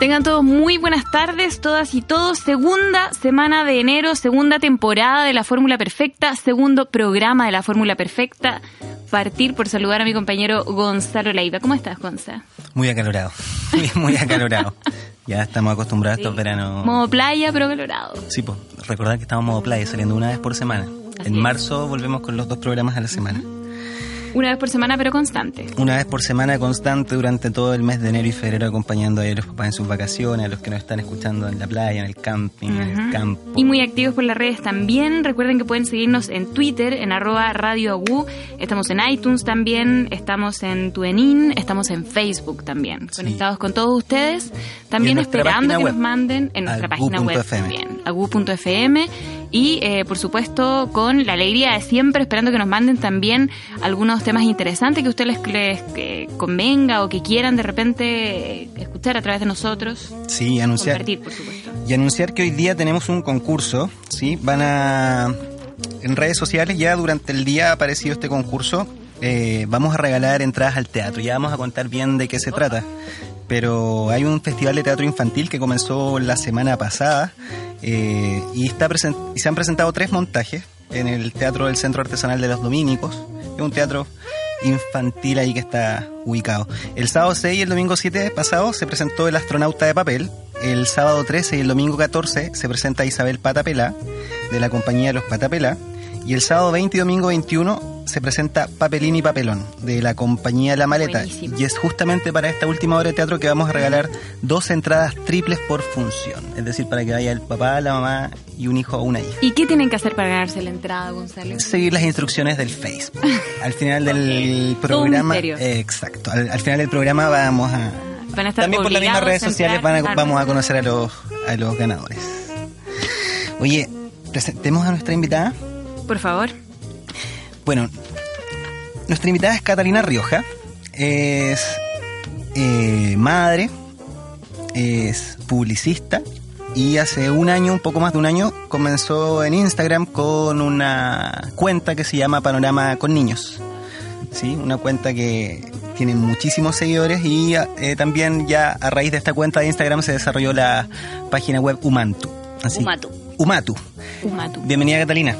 Tengan todos muy buenas tardes, todas y todos. Segunda semana de enero, segunda temporada de la Fórmula Perfecta, segundo programa de la Fórmula Perfecta. Partir por saludar a mi compañero Gonzalo Leiva. ¿Cómo estás, Gonzalo? Muy acalorado, muy, muy acalorado. ya estamos acostumbrados a estos veranos. Modo playa, pero acalorado. Sí, pues, recordar que estamos modo playa, saliendo una vez por semana. en marzo volvemos con los dos programas a la semana. Una vez por semana, pero constante. Una vez por semana constante durante todo el mes de enero y febrero, acompañando a los papás en sus vacaciones, a los que nos están escuchando en la playa, en el camping, en el campo. Y muy activos por las redes también. Recuerden que pueden seguirnos en Twitter, en arroba Radio Agu. Estamos en iTunes también, estamos en Tuenin, estamos en Facebook también. Conectados con todos ustedes. También esperando que nos manden en nuestra página web también, agu.fm y eh, por supuesto con la alegría de siempre esperando que nos manden también algunos temas interesantes que a ustedes les, convenga o que quieran de repente escuchar a través de nosotros. Sí, anunciar. Y anunciar que hoy día tenemos un concurso, ¿sí? Van a... En redes sociales ya durante el día ha aparecido este concurso. Eh, vamos a regalar entradas al teatro. Ya vamos a contar bien de qué se trata pero hay un festival de teatro infantil que comenzó la semana pasada eh, y, está y se han presentado tres montajes en el Teatro del Centro Artesanal de los Dominicos. Es un teatro infantil ahí que está ubicado. El sábado 6 y el domingo 7 pasado se presentó El astronauta de papel. El sábado 13 y el domingo 14 se presenta Isabel Patapela de la compañía Los Patapela. Y el sábado 20 y domingo 21 se presenta Papelín y Papelón de la compañía La Maleta. Y es justamente para esta última hora de teatro que vamos a regalar dos entradas triples por función. Es decir, para que vaya el papá, la mamá y un hijo o una hija. ¿Y qué tienen que hacer para ganarse la entrada, Gonzalo? Seguir las instrucciones del Facebook. Al final del programa. exacto. Al, final del programa vamos a. también por las mismas redes sociales vamos a conocer a los, a los ganadores. Oye, presentemos a nuestra invitada. Por favor. Bueno, nuestra invitada es Catalina Rioja, es eh, madre, es publicista y hace un año, un poco más de un año, comenzó en Instagram con una cuenta que se llama Panorama con Niños. ¿sí? Una cuenta que tiene muchísimos seguidores y eh, también ya a raíz de esta cuenta de Instagram se desarrolló la página web Umantu. Umatu. Umatu. Umatu. Bienvenida Catalina.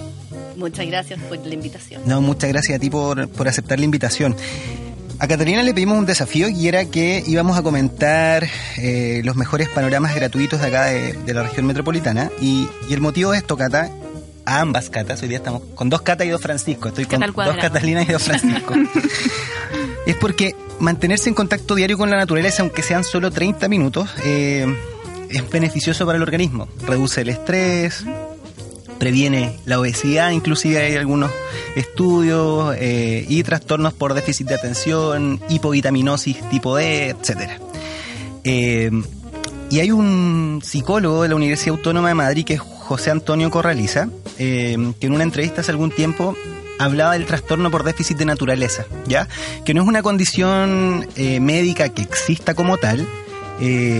Muchas gracias por la invitación. No, muchas gracias a ti por, aceptar la invitación. A Catalina le pedimos un desafío y era que íbamos a comentar eh, los mejores panoramas gratuitos de acá de, la región metropolitana. Y, el motivo de esto, Cata, a ambas Catas, hoy día estamos con dos Catas y dos Francisco, estoy con dos Catalinas y dos Francisco. es porque mantenerse en contacto diario con la naturaleza, aunque sean solo 30 minutos, eh, es beneficioso para el organismo. Reduce el estrés, previene la obesidad, inclusive hay algunos estudios eh, y trastornos por déficit de atención, hipovitaminosis tipo D, etcétera. Eh, y hay un psicólogo de la Universidad Autónoma de Madrid que es José Antonio Corraliza, eh, que en una entrevista hace algún tiempo hablaba del trastorno por déficit de naturaleza, ¿ya? Que no es una condición médica que exista como tal,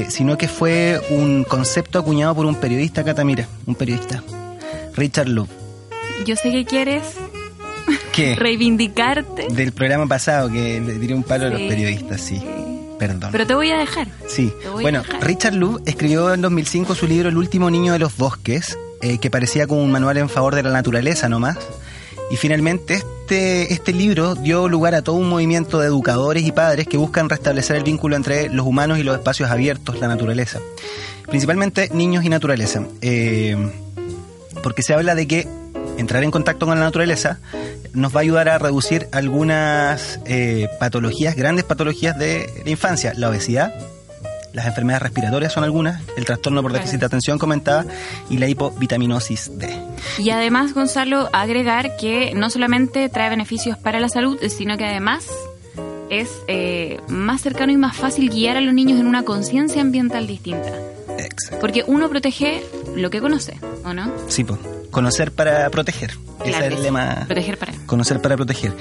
sino que fue un concepto acuñado por un periodista catamira, un periodista Richard Love. Yo sé que quieres ¿Qué? reivindicarte. Del programa pasado que le tiré un palo a los periodistas, sí. Perdón. Pero te voy a dejar. Sí. bueno, Richard Love escribió en 2005 su libro El último niño de los bosques, eh, que parecía como un manual en favor de la naturaleza nomás. Y finalmente este, este libro dio lugar a todo un movimiento de educadores y padres que buscan restablecer el vínculo entre los humanos y los espacios abiertos, la naturaleza. Principalmente niños y naturaleza. Eh, porque se habla de que entrar en contacto con la naturaleza nos va a ayudar a reducir algunas eh, patologías, grandes patologías de la infancia, la obesidad, las enfermedades respiratorias son algunas, el trastorno por déficit de atención comentaba y la hipovitaminosis D. Y además, Gonzalo, agregar que no solamente trae beneficios para la salud, sino que además es eh, más cercano y más fácil guiar a los niños en una conciencia ambiental distinta. Exacto. Porque uno protege lo que conoce, ¿o no? Sí, pues. Conocer para proteger. Ese es el lema. Proteger para. Conocer para proteger.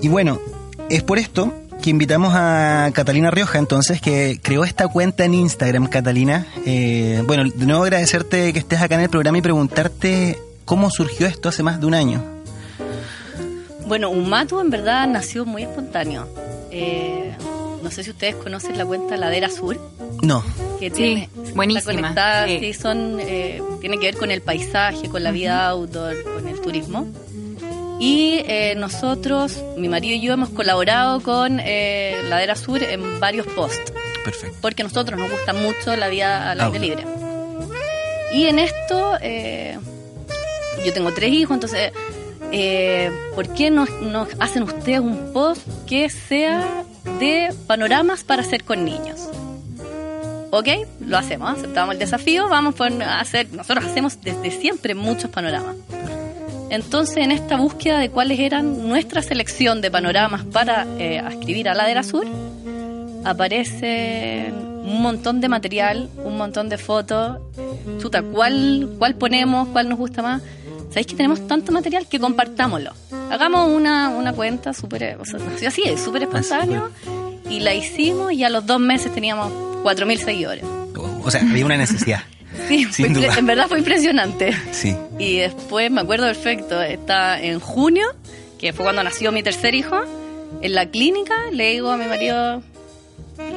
Y bueno, es por esto que invitamos a Catalina Rioja, entonces, que creó esta cuenta en Instagram, Catalina. Eh, bueno, de nuevo agradecerte que estés acá en el programa y preguntarte cómo surgió esto hace más de un año. Bueno, un mato en verdad nació muy espontáneo. Eh, no sé si ustedes conocen la cuenta Ladera Sur. No que Sí, tiene, buenísima, está conectada, sí. sí, son, eh, tiene que ver con el paisaje, con la vida outdoor, con el turismo. Y eh, nosotros, mi marido y yo, hemos colaborado con eh, Ladera Sur en varios posts, Perfecto. porque a nosotros nos gusta mucho la vida al aire libre. Y en esto, eh, yo tengo tres hijos, entonces, eh, ¿por qué no nos hacen ustedes un post que sea de panoramas para hacer con niños? Ok, lo hacemos, aceptamos el desafío, vamos a hacer, nosotros hacemos desde siempre muchos panoramas. Entonces, en esta búsqueda de cuáles eran nuestra selección de panoramas para eh, escribir a Ladera Sur, aparece un montón de material, un montón de fotos. Chuta, ¿cuál, cuál ponemos? ¿Cuál nos gusta más? ¿Sabéis que tenemos tanto material que compartámoslo? Hagamos una, una cuenta súper, o sea, nació así, es súper espontáneo, y la hicimos y a los dos meses teníamos 4.000 seguidores. O sea, había una necesidad. Sí, duda. en verdad fue impresionante. Sí. Y después me acuerdo perfecto, está en junio, que fue cuando nació mi tercer hijo, en la clínica le digo a mi marido,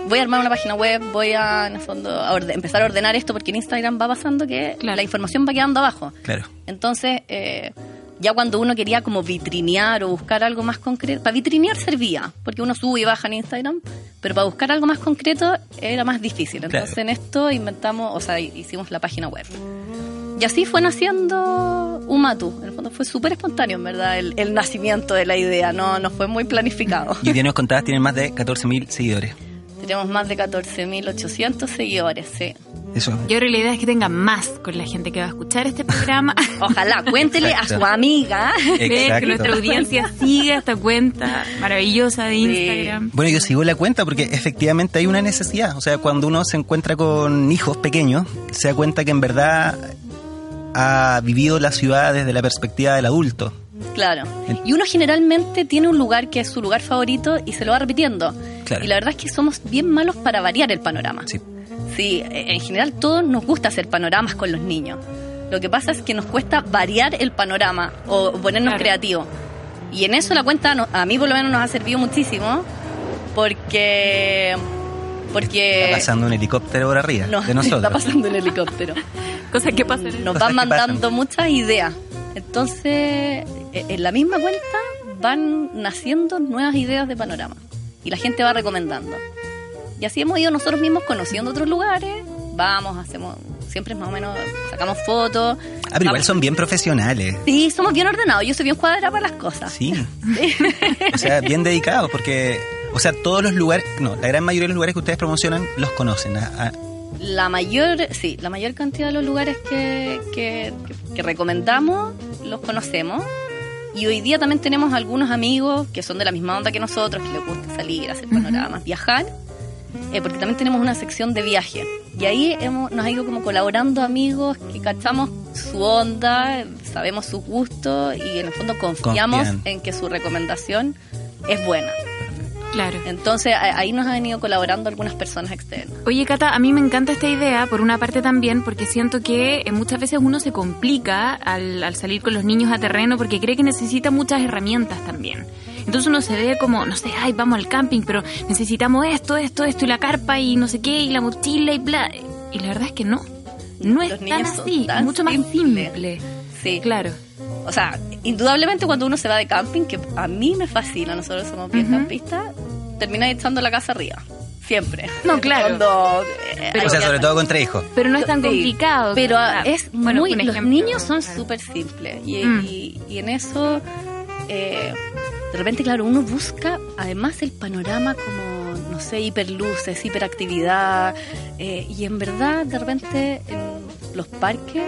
voy a armar una página web, voy a, en el fondo, a orde- empezar a ordenar esto porque en Instagram va pasando que Claro. la información va quedando abajo. Claro. Entonces, eh, ya cuando uno quería como vitrinear o buscar algo más concreto, para vitrinear servía, porque uno sube y baja en Instagram, pero para buscar algo más concreto era más difícil. Entonces Claro. en esto inventamos, o sea, hicimos la página web. Y así fue naciendo Umatu. En el fondo fue súper espontáneo, en verdad, el, el nacimiento de la idea, no, no fue muy planificado. Y día nos contabas, tienen más de 14.000 seguidores. Tenemos más de 14.800 seguidores, sí. Eso. Yo creo que la idea es que tenga más con la gente que va a escuchar este programa. Ojalá, cuéntele a su amiga. Que nuestra audiencia siga esta cuenta maravillosa de Sí. Instagram. Bueno, yo sigo la cuenta porque efectivamente hay una necesidad. O sea, cuando uno se encuentra con hijos pequeños, se da cuenta que en verdad ha vivido la ciudad desde la perspectiva del adulto. Claro. Y uno generalmente tiene un lugar que es su lugar favorito y se lo va repitiendo. Claro. Y la verdad es que somos bien malos para variar el panorama. Sí. Sí, en general todos nos gusta hacer panoramas con los niños. Lo que pasa es que nos cuesta variar el panorama o ponernos Claro. creativos. Y en eso la cuenta a mí por lo menos nos ha servido muchísimo porque porque Está pasando un helicóptero por arriba no, de nosotros. está pasando el helicóptero. Cosas que pasan en Nos Cosas van mandando pasan. muchas ideas. Entonces, eh, en la misma cuenta van naciendo nuevas ideas de panorama. Y la gente va recomendando. Y así hemos ido nosotros mismos conociendo otros lugares. Vamos, hacemos, siempre más o menos sacamos fotos. Ah, pero igual son bien profesionales. Sí, somos bien ordenados. Yo soy bien cuadrada para las cosas. Sí. O sea, bien dedicados porque, o sea, todos los lugares, no, la gran mayoría de los lugares que ustedes promocionan los conocen. Ah, ah, La mayor, sí, la mayor cantidad de los lugares que, que, que- que recomendamos los conocemos. Y hoy día también tenemos algunos amigos que son de la misma onda que nosotros, que les gusta salir, hacer panoramas, viajar, eh, porque también tenemos una sección de viaje. Y ahí hemos, nos ha ido como colaborando amigos que cachamos su onda, sabemos sus gustos y en el fondo confiamos Confían. en que su recomendación es buena. Claro. Entonces ahí nos han venido colaborando algunas personas externas. Oye, Cata, a mí me encanta esta idea, por una parte también, porque siento que eh, muchas veces uno se complica al, al salir con los niños a terreno porque cree que necesita muchas herramientas también. Entonces uno se ve como, no sé, ay, vamos al camping, pero necesitamos esto, esto, esto, y la carpa, y no sé qué, y la mochila, y bla. Y la verdad es que no. No es tan así, tan mucho más simple. Sí. Claro. O sea, indudablemente cuando uno se va de camping, que a mí me fascina, nosotros somos bien campistas, termina echando la casa arriba. Siempre. No, claro. Cuando, eh, Pero- o sea, sobre todo contra hijos. Pero no es tan Sí, complicado. Pero Ah, es bueno, muy. Los niños son claro. súper simples. Y, Mm. y- y en eso, eh, de repente, claro, uno busca además el panorama como, no sé, hiperluces, hiperactividad. eh, y en verdad, de repente, en los parques,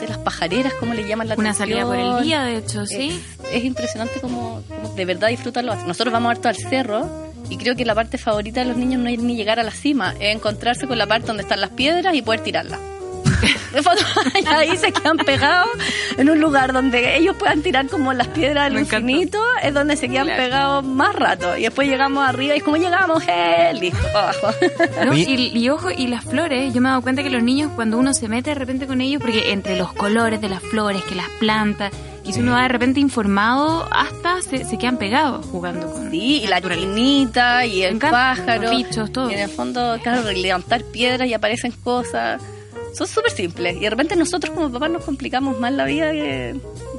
sé, las pajareras, como le llaman la Una atención. salida por el día, de hecho, sí. Es, es impresionante como, como de verdad disfrutarlo. Nosotros vamos harto al cerro y creo que la parte favorita de los niños no es ni llegar a la cima, es encontrarse con la parte donde están las piedras y poder tirarlas. De ahí se quedan pegados en un lugar donde ellos puedan tirar como las piedras del Me infinito, es donde se quedan Claro. pegados más rato. Y después llegamos arriba y es como llegamos, ¡eh! Listo, para abajo. ¿no? Y, y ojo, y las flores, yo me he dado cuenta que los niños cuando uno se mete de repente con ellos, porque entre los colores de las flores, que las plantas, Y si uno va de repente informado, hasta se, se quedan pegados jugando con Sí, y la chinita y el encanta, pájaro. los bichos, todo. Y en el fondo, claro, levantar piedras y aparecen cosas. Son súper simples. Y de repente nosotros como papás nos complicamos más la vida que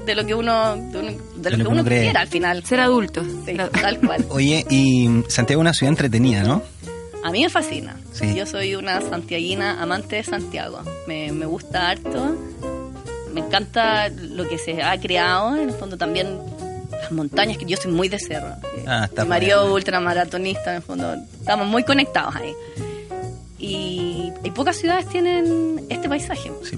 de lo que uno, de, uno- de lo que uno cree. quisiera al final. Ser adulto. Sí, tal cual. Oye, y Santiago es una ciudad entretenida, ¿no? A mí me fascina. Sí. Yo soy una santiaguina amante de Santiago. Me, me gusta harto. Me encanta lo que se ha creado. En el fondo también las montañas, que yo soy muy de cerro. Ah, está Mi marido ultramaratonista, en el fondo. Estamos muy conectados ahí. Y, y pocas ciudades tienen este paisaje. Sí.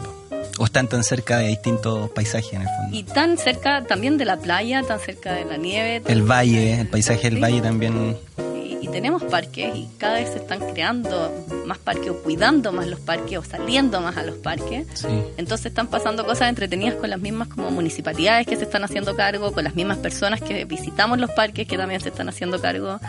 O están tan cerca de distintos paisajes en el fondo. Y tan cerca también de la playa, tan cerca de la nieve. El valle, el paisaje del Sí. valle también. y, y tenemos parques y cada vez se están creando más parques o cuidando más los parques o saliendo más a los parques. Sí. Entonces están pasando cosas entretenidas con las mismas como municipalidades que se están haciendo cargo, con las mismas personas que visitamos los parques que también se están haciendo cargo.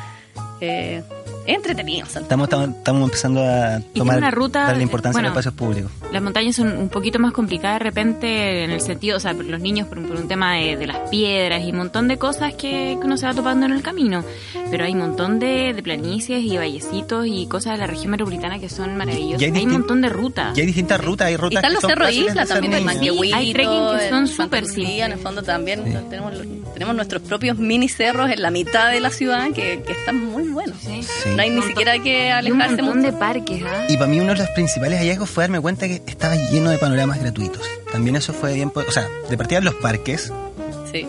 Eh, entretenido. Estamos, estamos, estamos empezando a tomar una ruta, darle importancia bueno, a los espacios públicos. Las montañas son un poquito más complicadas de repente en el sentido, o sea, por los niños por, por un tema de, de las piedras y un montón de cosas que, que uno se va topando en el camino. Pero hay un montón de, de planicies y vallecitos y cosas de la región metropolitana que son maravillosas. Y hay Hay, un montón de rutas. Y hay distintas rutas, hay Y rutas están que los cerros de isla también, el. Manquehuito, Hay trekking que son súper simples. En el fondo también Sí. tenemos, tenemos nuestros propios mini cerros en la mitad de la ciudad que, que están muy buenos. Sí. Sí. No hay ni siquiera que Y un alejarse montón mucho. de parques, ¿ah? Y para mí uno de los principales hallazgos fue darme cuenta que estaba lleno de panoramas gratuitos. También eso fue bien... O sea, de partida los parques, Sí.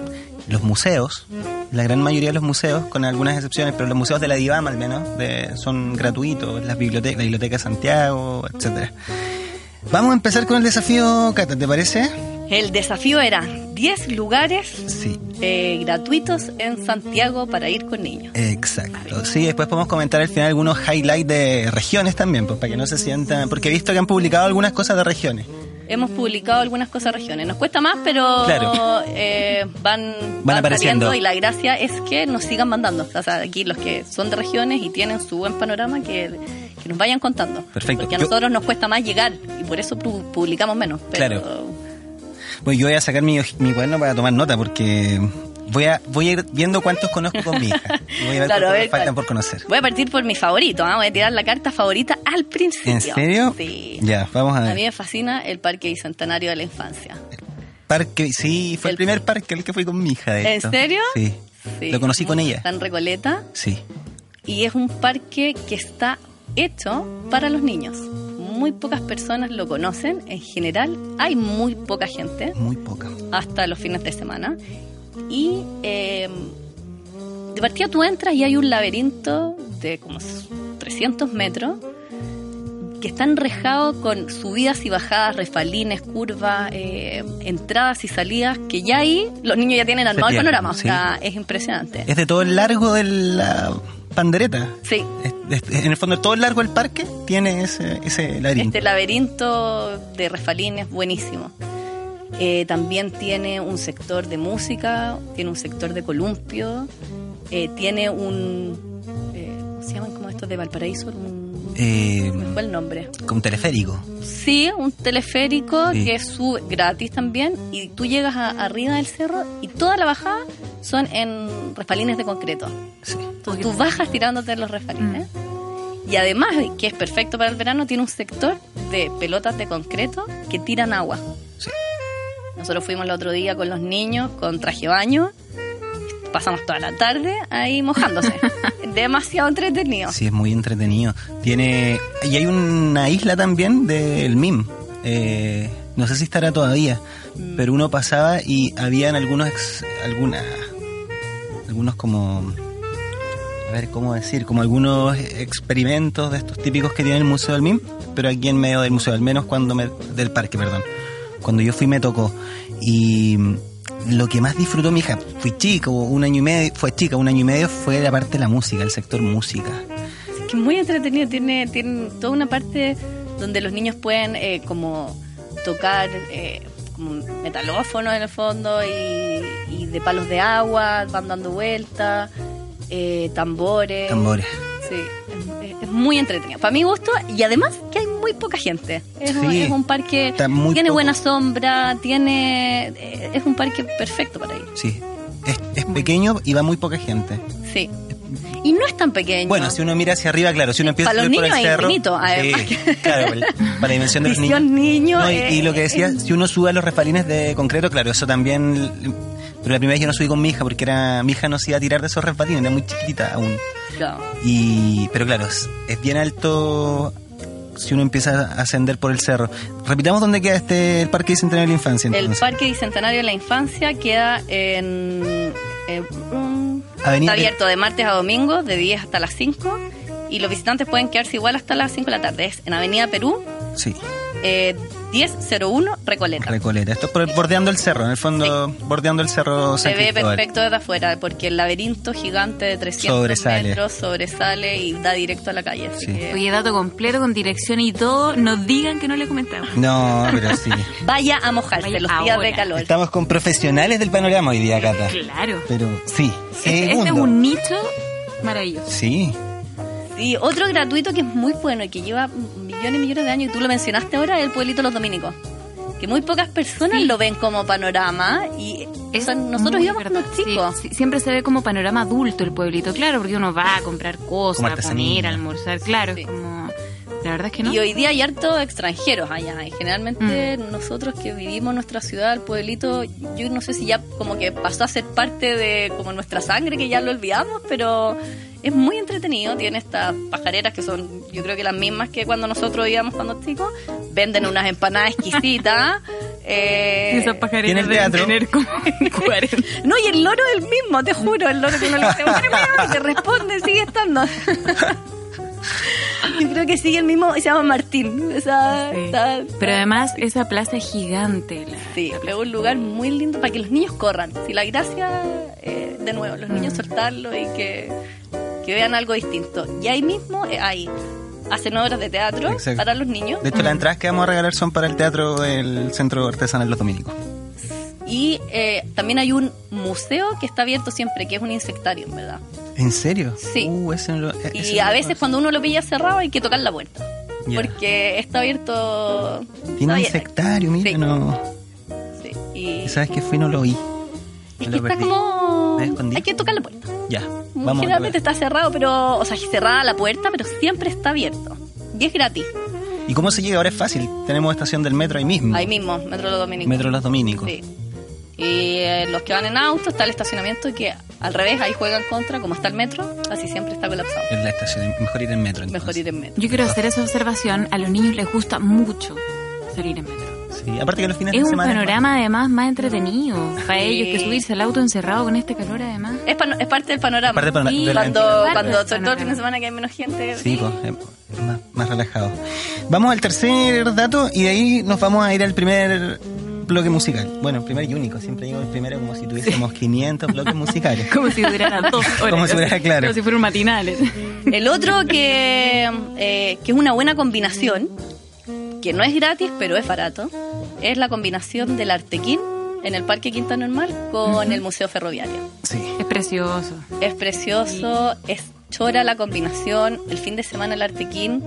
los museos, la gran mayoría de los museos, con algunas excepciones, pero los museos de la DIVAM al menos, de- son gratuitos, las bibliotecas, la Biblioteca de Santiago, etcétera. Vamos a empezar con el desafío, Cata, ¿te parece? El desafío era 10 lugares Sí, eh, gratuitos en Santiago para ir con niños. exacto. Sí, después podemos comentar al final algunos highlights de regiones también, pues para que no se sientan... Porque he visto que han publicado algunas cosas de regiones. Hemos publicado algunas cosas regiones. Nos cuesta más, pero Claro. eh, van, Van apareciendo. y la gracia es que nos sigan mandando. O sea, aquí los que son de regiones y tienen su buen panorama, que, que nos vayan contando. Perfecto. Porque a Yo- nosotros nos cuesta más llegar y por eso pu- publicamos menos. Pero Claro. Bueno, yo voy a sacar mi, mi cuaderno para tomar nota porque voy a, voy a ir viendo cuántos conozco con mi hija. Voy a ver Claro, a cuántos ver me faltan cuál. por conocer. Voy a partir por mi favorito. ¿ah? Voy a tirar la carta favorita al principio. ¿En serio? Sí. Ya, vamos a A ver. mí me fascina el Parque Bicentenario de la Infancia. Parque, sí, fue el, El- primer parque al que fui con mi hija. De ¿En serio? Sí. Sí. Lo conocí con ella. Está en Recoleta Sí. y es un parque que está hecho para los niños. Muy pocas personas lo conocen. En general, hay muy poca gente Muy poca. hasta los fines de semana. Y eh, de partida tú entras y hay un laberinto de como 300 metros que está enrejado con subidas y bajadas, refalines, curvas, eh, entradas y salidas, que ya ahí los niños ya tienen armado el panorama. O sea, es impresionante. Es de todo el largo de la pandereta. Sí, es- en el fondo, todo el largo del parque tiene ese, ese laberinto. Este laberinto de refalines buenísimo. Eh, también tiene un sector de música, tiene un sector de columpio, eh, tiene un... eh, ¿Cómo se llaman como estos de Valparaíso? Un, Eh, ¿Me fue el nombre? con teleférico. Sí, un teleférico Sí. que sube gratis también y tú llegas a- arriba del cerro y toda la bajada son en refalines de concreto. Sí. Entonces tú bajas tirándote en los refalines. Y además, que es perfecto para el verano, tiene un sector de pelotas de concreto que tiran agua. Sí. Nosotros fuimos el otro día con los niños con traje baño. Pasamos toda la tarde ahí mojándose. Demasiado entretenido. Sí, es muy entretenido. Tiene. Y hay una isla también del MIM. Eh, no sé si estará todavía. Pero uno pasaba y habían algunos. ex- alguna, algunos como. A ver, ¿cómo decir? Como algunos experimentos de estos típicos que tiene el Museo del MIM. Pero aquí en medio del museo, al menos cuando me. del parque, perdón. Cuando yo fui me tocó. Y lo que más disfrutó mi hija, fui chico, un año y medio, fue chica, un año y medio, fue la parte de la música, el sector música. Es que muy entretenido. Tiene, tiene toda una parte donde los niños pueden eh, como tocar eh, como metalófono en el fondo y, y de palos de agua, van dando vueltas, eh, tambores. Tambores. Sí, es, es muy entretenido. Para mi gusto, y además que hay muy poca gente. Es, Sí, un, es un parque, tiene poco. buena sombra, tiene eh, es un parque perfecto para ir. Sí. Es, es pequeño y va muy poca gente. Sí. Y no es tan pequeño. Bueno, si uno mira hacia arriba, claro, si uno empieza Para a los subir por el niños es cerro. infinito, además sí, claro, para la dimensión de los niños. Visión niño, No, y, eh, y lo que decía, si uno sube a los refalines de concreto, claro, eso también. Pero la primera vez yo no subí con mi hija porque era mi hija no se iba a tirar de esos refalines, era muy chiquitita aún. Claro. Y, pero claro, es, es bien alto si uno empieza a ascender por el cerro. Repitamos dónde queda este el Parque Bicentenario de la Infancia. El. Parque Bicentenario de la Infancia queda en... eh, está abierto de martes a domingo, de 10 hasta las 5. Y los visitantes pueden quedarse igual hasta las 5 de la tarde. Es en Avenida Perú, Sí, eh, 1001 Recoleta. Recoleta. Esto es por, bordeando el cerro, en el fondo, bordeando el cerro Se ve perfecto desde afuera porque el laberinto gigante de 300 Sobresale. metros sobresale y da directo a la calle. Así Sí. que Oye, dato completo con dirección y todo, nos digan que no le comentamos. No, pero sí. vaya a mojarse Vaya los días ahora. de calor. Estamos con profesionales del panorama hoy día, Cata. Claro. Pero sí. Este, este es un nicho maravilloso. Sí. Sí, otro gratuito que es muy bueno y que lleva millones y millones de años, y tú lo mencionaste ahora, el pueblito Los Dominicos. Que muy pocas personas Sí. lo ven como panorama y o Es sea, nosotros íbamos verdad. cuando chicos. Sí, sí, siempre se ve como panorama adulto el pueblito, claro, porque uno va a comprar cosas, a comer, a almorzar, claro, Sí. es como... La verdad es que no. Y hoy día hay hartos extranjeros allá. Y generalmente nosotros que vivimos en nuestra ciudad, el pueblito, yo no sé si ya como que pasó a ser parte de como nuestra sangre, que ya lo olvidamos, pero es muy entretenido. Tiene estas pajareras que son, yo creo que las mismas que cuando nosotros íbamos cuando chicos. Venden unas empanadas exquisitas. eh, Esas ¿Tiene pajaritas el deben teatro? tener como 40. No, y el loro es el mismo, te juro, el loro que no le y te responde, sigue estando. Yo creo que sigue el mismo, se llama Martín. O sea, Sí. está- Pero además esa plaza es gigante. la- sí, es un lugar muy lindo para que los niños corran. Si la gracia, eh, de nuevo, los niños Mm. soltarlo y que, que vean algo distinto. Y ahí mismo eh, hay, hacen obras de teatro Exacto. para los niños. De hecho, las entradas que vamos a regalar son para el teatro del Centro Artesanal Los Dominicos. Y eh, también hay un museo que está abierto siempre, que es un insectario, en verdad. ¿En serio? Sí. Uh, ese no lo- ese Y no a veces cuando uno lo pilla cerrado hay que tocar la puerta. Porque está abierto... Tiene un insectario, mira, Sí. no. Sí. Y, ¿Sabes que fui y no lo oí? es Me que lo está perdí. como... Hay que tocar la puerta. Ya, vamos. Generalmente está cerrado, pero... O sea, cerrada la puerta, pero siempre está abierto. Y es gratis. ¿Y cómo se llega? Ahora es fácil. Tenemos estación del metro ahí mismo. Ahí mismo, Metro Los Dominicos. Metro Los Dominicos. Sí. Y eh, los que van en auto está el estacionamiento y que al revés ahí juegan contra, como está el metro, así siempre está colapsado. Es la estación. Mejor ir en metro. Entonces. Mejor ir en metro. Yo quiero hacer esa observación. A los niños les gusta mucho salir en metro. Sí, aparte que los fines Es de un semana. panorama además más entretenido para Sí. ellos que subirse al auto encerrado con este calor además. Es, es parte del panorama. Parte del panorama- Sí, de cuando, cuando sobre todo el fin de semana que hay menos gente. Sí, pues, eh, más, más relajado. Vamos al tercer dato y de ahí nos vamos a ir al primer bloque musical. Bueno, el primer y único. Siempre digo el primero como si tuviésemos 500 bloques musicales. Como si duraran dos horas. Como si claro. Como si fueran matinales. El otro que, eh, que es una buena combinación, que no es gratis, pero es barato, es la combinación del Artequín en el Parque Quinta Normal con el Museo Ferroviario. Sí. Es precioso. Es precioso, es chora la combinación. El fin de semana el Artequín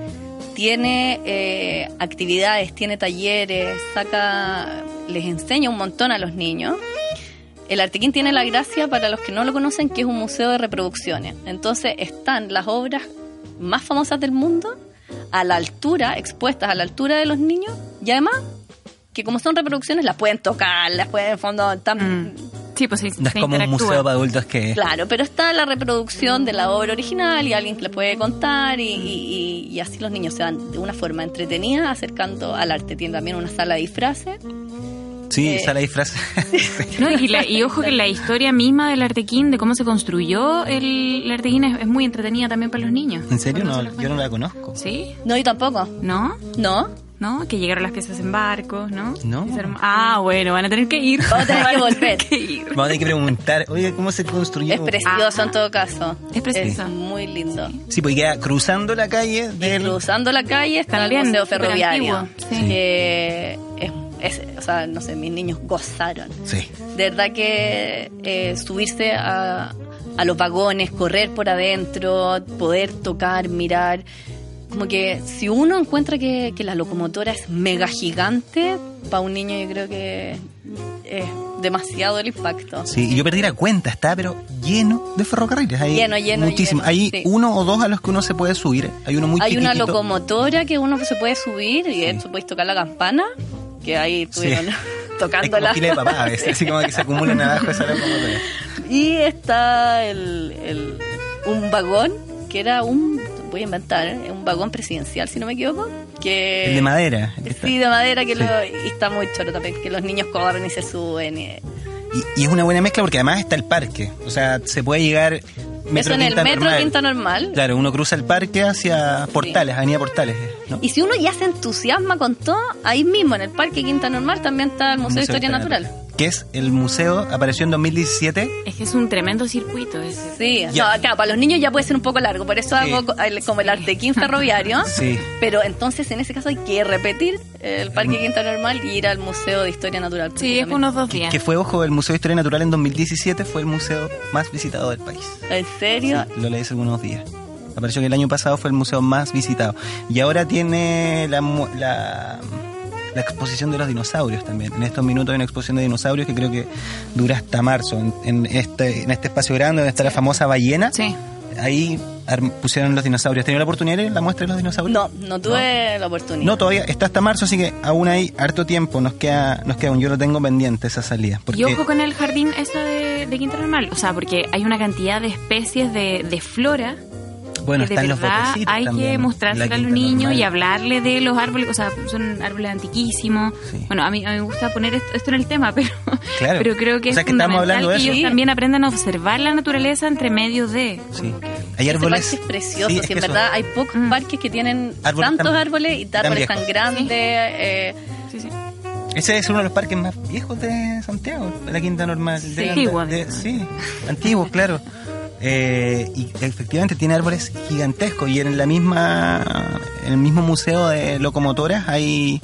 tiene eh, actividades, tiene talleres, saca, les enseña un montón a los niños. El Artequín tiene la gracia, para los que no lo conocen, que es un museo de reproducciones. Entonces están las obras más famosas del mundo a la altura, expuestas a la altura de los niños, y además que como son reproducciones las pueden tocar, las pueden en fondo tan Mm. Sí, pues sí, No es como un museo para adultos que. Claro, pero está la reproducción de la obra original y alguien que le puede contar y, y- y- y así los niños se van de una forma entretenida acercando al arte. Tiene también una sala de disfraces. Sí, Eh, sale disfraz. No, y, la- y ojo que la historia misma del Artequín, de cómo se construyó el, el Artequín, es, es muy entretenida también para los niños. ¿En serio? No, yo no la conozco. ¿Sí? No, yo tampoco. ¿No? No. ¿No? Que llegaron las piezas en barcos, ¿no? No. Es Ah, bueno, van a tener que ir. Vamos a tener que volver. que ir. Vamos a tener que preguntar, oye, ¿cómo se construyó? Es precioso Ah. en todo caso. Es precioso. muy lindo. Sí, pues queda cruzando la calle Y del. cruzando la calle está el Museo Ferroviario. antiguo, sí. Que es, es- o sea, no sé, mis niños gozaron. Sí. De verdad que eh, subirse a, a los vagones, correr por adentro, poder tocar, mirar. como que si uno encuentra que, que la locomotora es mega gigante, para un niño yo creo que es demasiado el impacto. Sí, y yo perdí la cuenta, está pero lleno de ferrocarriles. Hay Lleno, lleno, Muchísimo. lleno, Hay sí. uno o dos a los que uno se puede subir. Hay uno muy Hay una locomotora que uno se puede subir y Sí. de hecho tocar la campana, que ahí estuvieron Hay tocándola. como fila de papá a veces, así como que se acumulan abajo esa. Y está el, el- un vagón que era un, voy a inventar, ¿eh? un vagón presidencial, si no me equivoco, que El de madera. el que está- Sí, de madera que Sí. lo, y está muy choro también, que los niños corren y se suben. y- Y, y es una buena mezcla porque además está el parque. O sea, se puede llegar. Eso en el Quinta metro Normal. Quinta Normal. Claro, uno cruza el parque hacia Portales, Avenida Portales. ¿no? Y si uno ya se entusiasma con todo, ahí mismo en el Parque Quinta Normal también está el Museo, de Historia Natural. Que es el museo, apareció en 2017. Es que es un tremendo circuito ese. Sí, no, claro, para los niños ya puede ser un poco largo, por eso Sí. hago el- como el Artequín ferroviario. Sí. Pero entonces en ese caso hay que repetir el Parque Quinta Normal y ir al Museo de Historia Natural. Sí, es unos dos días. Que fue, ojo, el Museo de Historia Natural en 2017 fue el museo más visitado del país. ¿En serio? Sí, lo leí hace algunos días. Apareció que el año pasado fue el museo más visitado. Y ahora tiene la, mu- la, la exposición de los dinosaurios también. En estos minutos hay una exposición de dinosaurios que creo que dura hasta marzo. En, en este, en este espacio grande donde está la famosa ballena, Sí. ahí pusieron los dinosaurios. ¿Tenía la oportunidad de la muestra de los dinosaurios? No, no tuve la oportunidad. No, todavía está hasta marzo, así que aún hay harto tiempo. Nos queda, nos queda un, yo lo tengo pendiente esa salida. Porque Y ojo con el jardín esa de, de Quinta Normal. O sea, porque hay una cantidad de especies de, de flora bueno, que de están verdad hay también, que mostrársela la a los niños y hablarle de los árboles. O sea, son árboles antiquísimos. Sí. Bueno, a mí, a mí me gusta poner esto, esto en el tema, pero, Claro. pero creo que O sea, es que estamos fundamental hablando que ellos Sí. también aprendan a observar la naturaleza entre medio de... Sí. Hay árboles. parque es precioso, Sí, es en eso- verdad hay pocos Mm. parques que tienen Árboles tantos tan- árboles y tan árboles tan grandes. eh, Sí, sí. Ese es uno de los parques más viejos de Santiago, de la Quinta Normal. Sí. De- Antiguo, de- sí, antiguos, claro. Eh, y efectivamente tiene árboles gigantescos y en la misma, en el mismo museo de locomotoras hay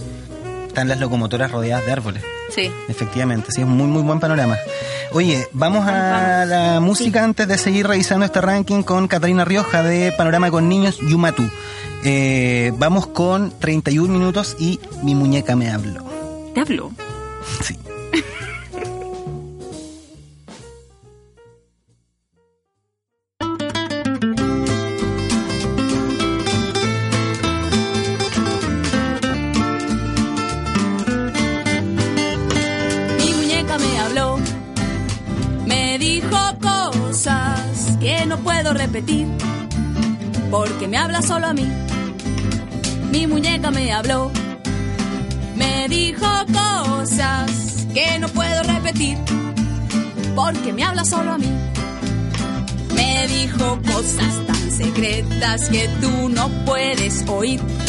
están las locomotoras rodeadas de árboles. sí. Efectivamente, sí, es un muy muy buen panorama. Oye, vamos a la música antes de seguir revisando este ranking con Catalina Rioja de Panorama con Niños Yumatu. Eh, vamos con 31 minutos y mi muñeca me habló. Te hablo. Sí. Que no puedo repetir, porque me habla solo a mí. Mi muñeca me habló, me dijo cosas que no puedo repetir, porque me habla solo a mí. Me dijo cosas tan secretas que tú no puedes oír.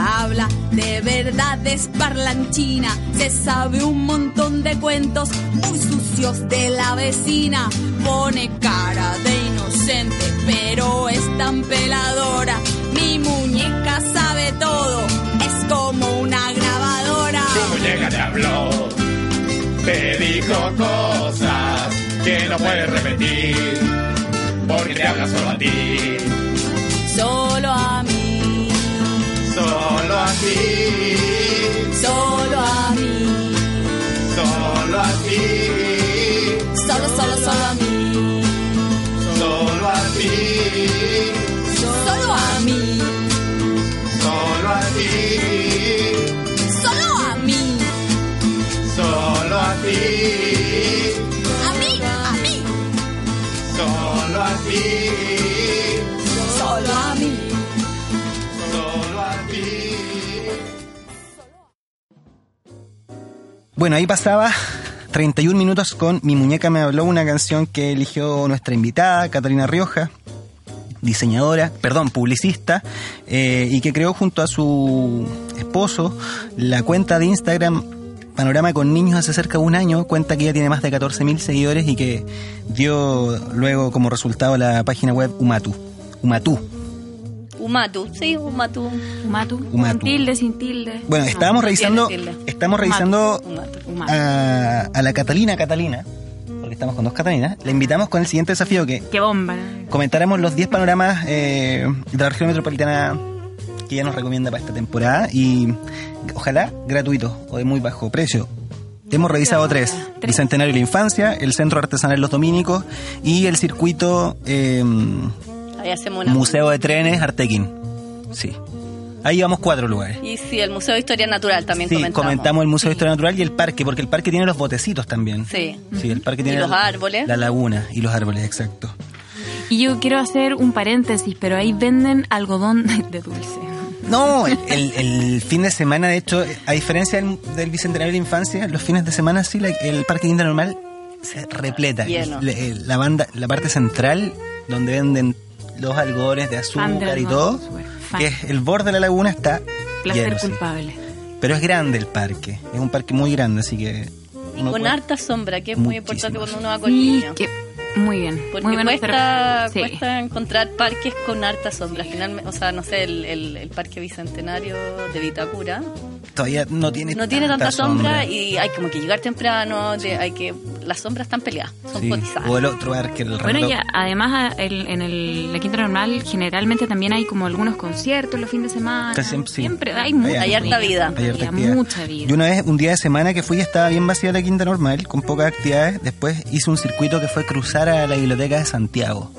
habla, de verdad es parlanchina. Se sabe un montón de cuentos muy sucios de la vecina. Pone cara de inocente, pero es tan peladora. Mi muñeca sabe todo, es como una grabadora. Tu muñeca te habló, te dijo cosas que no puedes repetir, porque te habla solo a ti, solo a ti, solo a mí, solo a ti, solo, solo, solo a mí, solo a ti, Bueno, ahí pasaba 31 minutos con Mi muñeca me habló, una canción que eligió nuestra invitada, Catalina Rioja, diseñadora, perdón, publicista, eh, y que creó junto a su esposo. La cuenta de Instagram Panorama con Niños hace cerca de un año cuenta que ya tiene más de 14.000 seguidores y que dio luego como resultado la página web Umatu. Umatu. Umatu, sí, Umatu. Umatu. Umatu. Con tilde, sin tilde. Bueno, estábamos no revisando, tilde. estamos revisando Umatu. Umatu. a, a la Catalina Catalina, porque estamos con dos Catalinas. La invitamos con el siguiente desafío que Qué bomba. ¿no? comentáramos los 10 panoramas eh, de la región metropolitana que ella nos recomienda para esta temporada y ojalá gratuitos o de muy bajo precio. Hemos revisado tres. Tres. Bicentenario de la Infancia, el Centro Artesanal Los Dominicos y el circuito eh, Ahí hacemos una. Museo de Trenes Artequín. Sí. Ahí llevamos cuatro lugares. Y sí, el Museo de Historia Natural también Sí, comentamos. comentamos el Museo de Historia Natural y el parque, porque el parque tiene los botecitos también. Sí. Sí, el parque Y tiene los la- árboles. La laguna y los árboles, exacto. Y yo quiero hacer un paréntesis, pero ahí venden algodón de dulce. No, el, el- el fin de semana, de hecho, a diferencia del, del Bicentenario de la Infancia, los fines de semana sí, la- el Parque Quinta Normal se repleta. Lleno. La, la banda, la parte central, donde venden los algodones de azúcar y todo, que es el borde de la laguna está Placer lleno, sí. culpable. Pero es grande el parque, es un parque muy grande, así que... Y con puede- harta sombra, que es muy Muchísimas. importante cuando uno va con niños. que, muy bien. Porque muy bueno cuesta. Sí. cuesta encontrar parques con harta sombra. Finalmente, o sea, no sé, el, el, el Parque Bicentenario de Vitacura Todavía no tiene no tiene tanta sombra, y hay como que llegar temprano, de- hay que las sombras están peleadas, son Sí, cotizadas. O el otro parque, el Bueno, reloj. y además el- en el, la Quinta Normal generalmente también hay como algunos conciertos los fines de semana. Casi siempre, sí. Siempre hay, mucha Hay harta vida. Hay harta mucha vida. Yo una vez, un día de semana que fui, estaba bien vacía la quinta normal, con pocas actividades. Después hice un circuito que fue cruzar a la biblioteca de Santiago,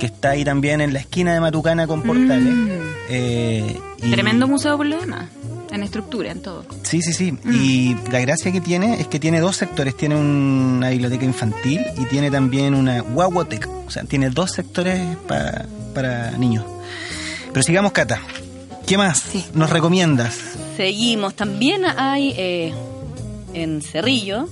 que está ahí también en la esquina de Matucana con Portales. Mm. Eh, y- Tremendo museo por lo demás. En estructura, en todo. Sí, sí, sí. Y la gracia que tiene es que tiene dos sectores. Tiene una biblioteca infantil y tiene también una guaguoteca. O sea, tiene dos sectores pa- para niños. Pero sigamos, Cata. ¿Qué más Sí. nos recomiendas? Seguimos, también hay eh, en Cerrillo,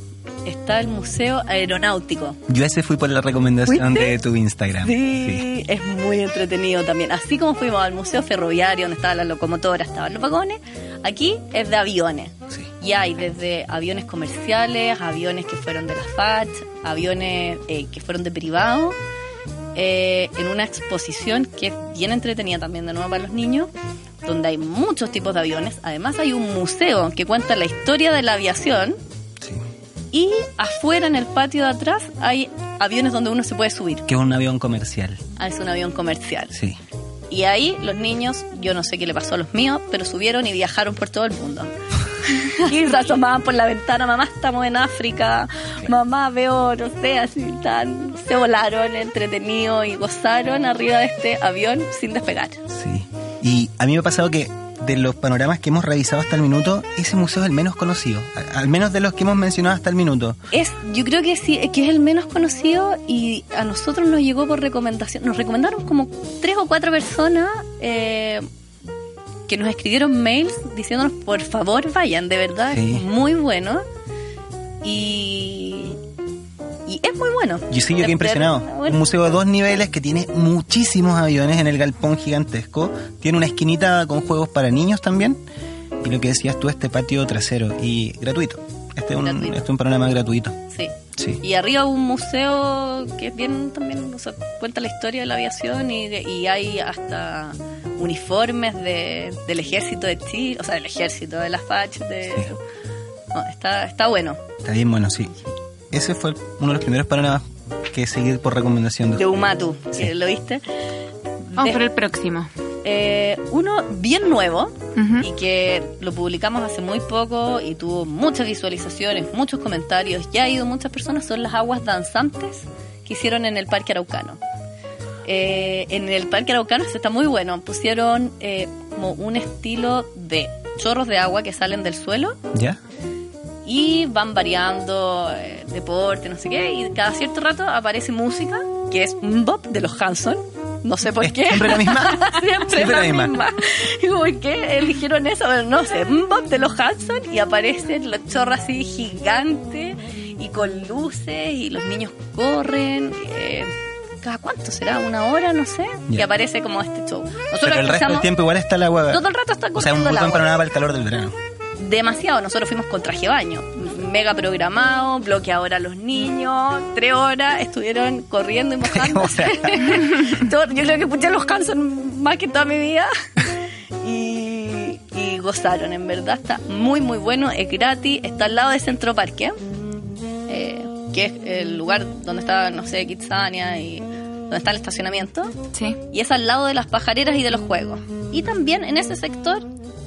está el Museo Aeronáutico. Yo ese fui por la recomendación ¿Fuiste? de tu Instagram. Sí, es muy entretenido también. Así como fuimos al Museo Ferroviario, donde estaba la locomotora, estaban los vagones, aquí es de aviones. Sí. Y hay desde aviones comerciales, aviones que fueron de la FACH, aviones eh, que fueron de privado, eh, en una exposición que es bien entretenida también de nuevo para los niños, donde hay muchos tipos de aviones. Además hay un museo que cuenta la historia de la aviación Sí. y afuera en el patio de atrás hay aviones donde uno se puede subir. Que es un avión comercial. Ah, es un avión comercial. Sí. Y ahí los niños, yo no sé qué le pasó a los míos, pero subieron y viajaron por todo el mundo. y se asomaban por la ventana, mamá, estamos en África, mamá, veo, no sé, así tan. Se volaron entretenidos y gozaron arriba de este avión sin despegar. Sí. Y a mí me ha pasado que de los panoramas que hemos revisado hasta el minuto, ese museo es el menos conocido. Al menos de los que hemos mencionado hasta el minuto. Es, yo creo que sí, que es el menos conocido y a nosotros nos llegó por recomendación. Nos recomendaron como tres o cuatro personas eh, que nos escribieron mails diciéndonos por favor vayan, de verdad, Sí. es muy bueno. Y, y es muy bueno. Yo sí, yo quedé impresionado. bueno, Un museo de dos niveles que tiene muchísimos aviones en el galpón gigantesco. Tiene una esquinita con juegos para niños también. Y lo que decías tú, este patio trasero. Y gratuito. Este es un, este es un panorama gratuito. sí. Sí. Y arriba un museo que es bien también, o sea, cuenta la historia de la aviación y, y hay hasta uniformes de, del ejército de Chile, o sea, del ejército de la FACH. De, Sí. No, está, está bueno. Está bien bueno, sí. Ese fue uno de los primeros panoramas que seguí por recomendación de De Umatu, Sí. lo viste. Vamos De- por el próximo. eh, uno bien nuevo y que lo publicamos hace muy poco y tuvo muchas visualizaciones, muchos comentarios, ya ha ido muchas personas, son las aguas danzantes que hicieron en el Parque Araucano. Eh, en el Parque Araucano se está muy bueno, pusieron eh, como un estilo de chorros de agua que salen del suelo ¿Ya? Y van variando eh, deporte, no sé qué, y cada cierto rato aparece música, que es Mbop de los Hanson, no sé por ¿Es qué. siempre la misma? siempre, Siempre la la misma. misma. Y ¿Por qué eligieron eso? Bueno, no sé, Mbop de los Hanson y aparecen los chorros así gigantes y con luces y los niños corren. eh, cada cuánto será, una hora, no sé, que aparece como este show. Nosotros Pero el resto del tiempo igual está el agua. todo el rato está O sea, un buen panorama para el calor del verano. Demasiado. Nosotros fuimos con traje de baño, mega programado, bloqueador a los niños, tres horas estuvieron corriendo y mojándose. Yo creo que escuché los Hanson más que toda mi vida. Y, y gozaron, en verdad está muy muy bueno, es gratis, está al lado de Centro Parque, eh, que es el lugar donde está, no sé, Kitsania y donde está el estacionamiento Sí. y es al lado de las pajareras y de los juegos. Y también en ese sector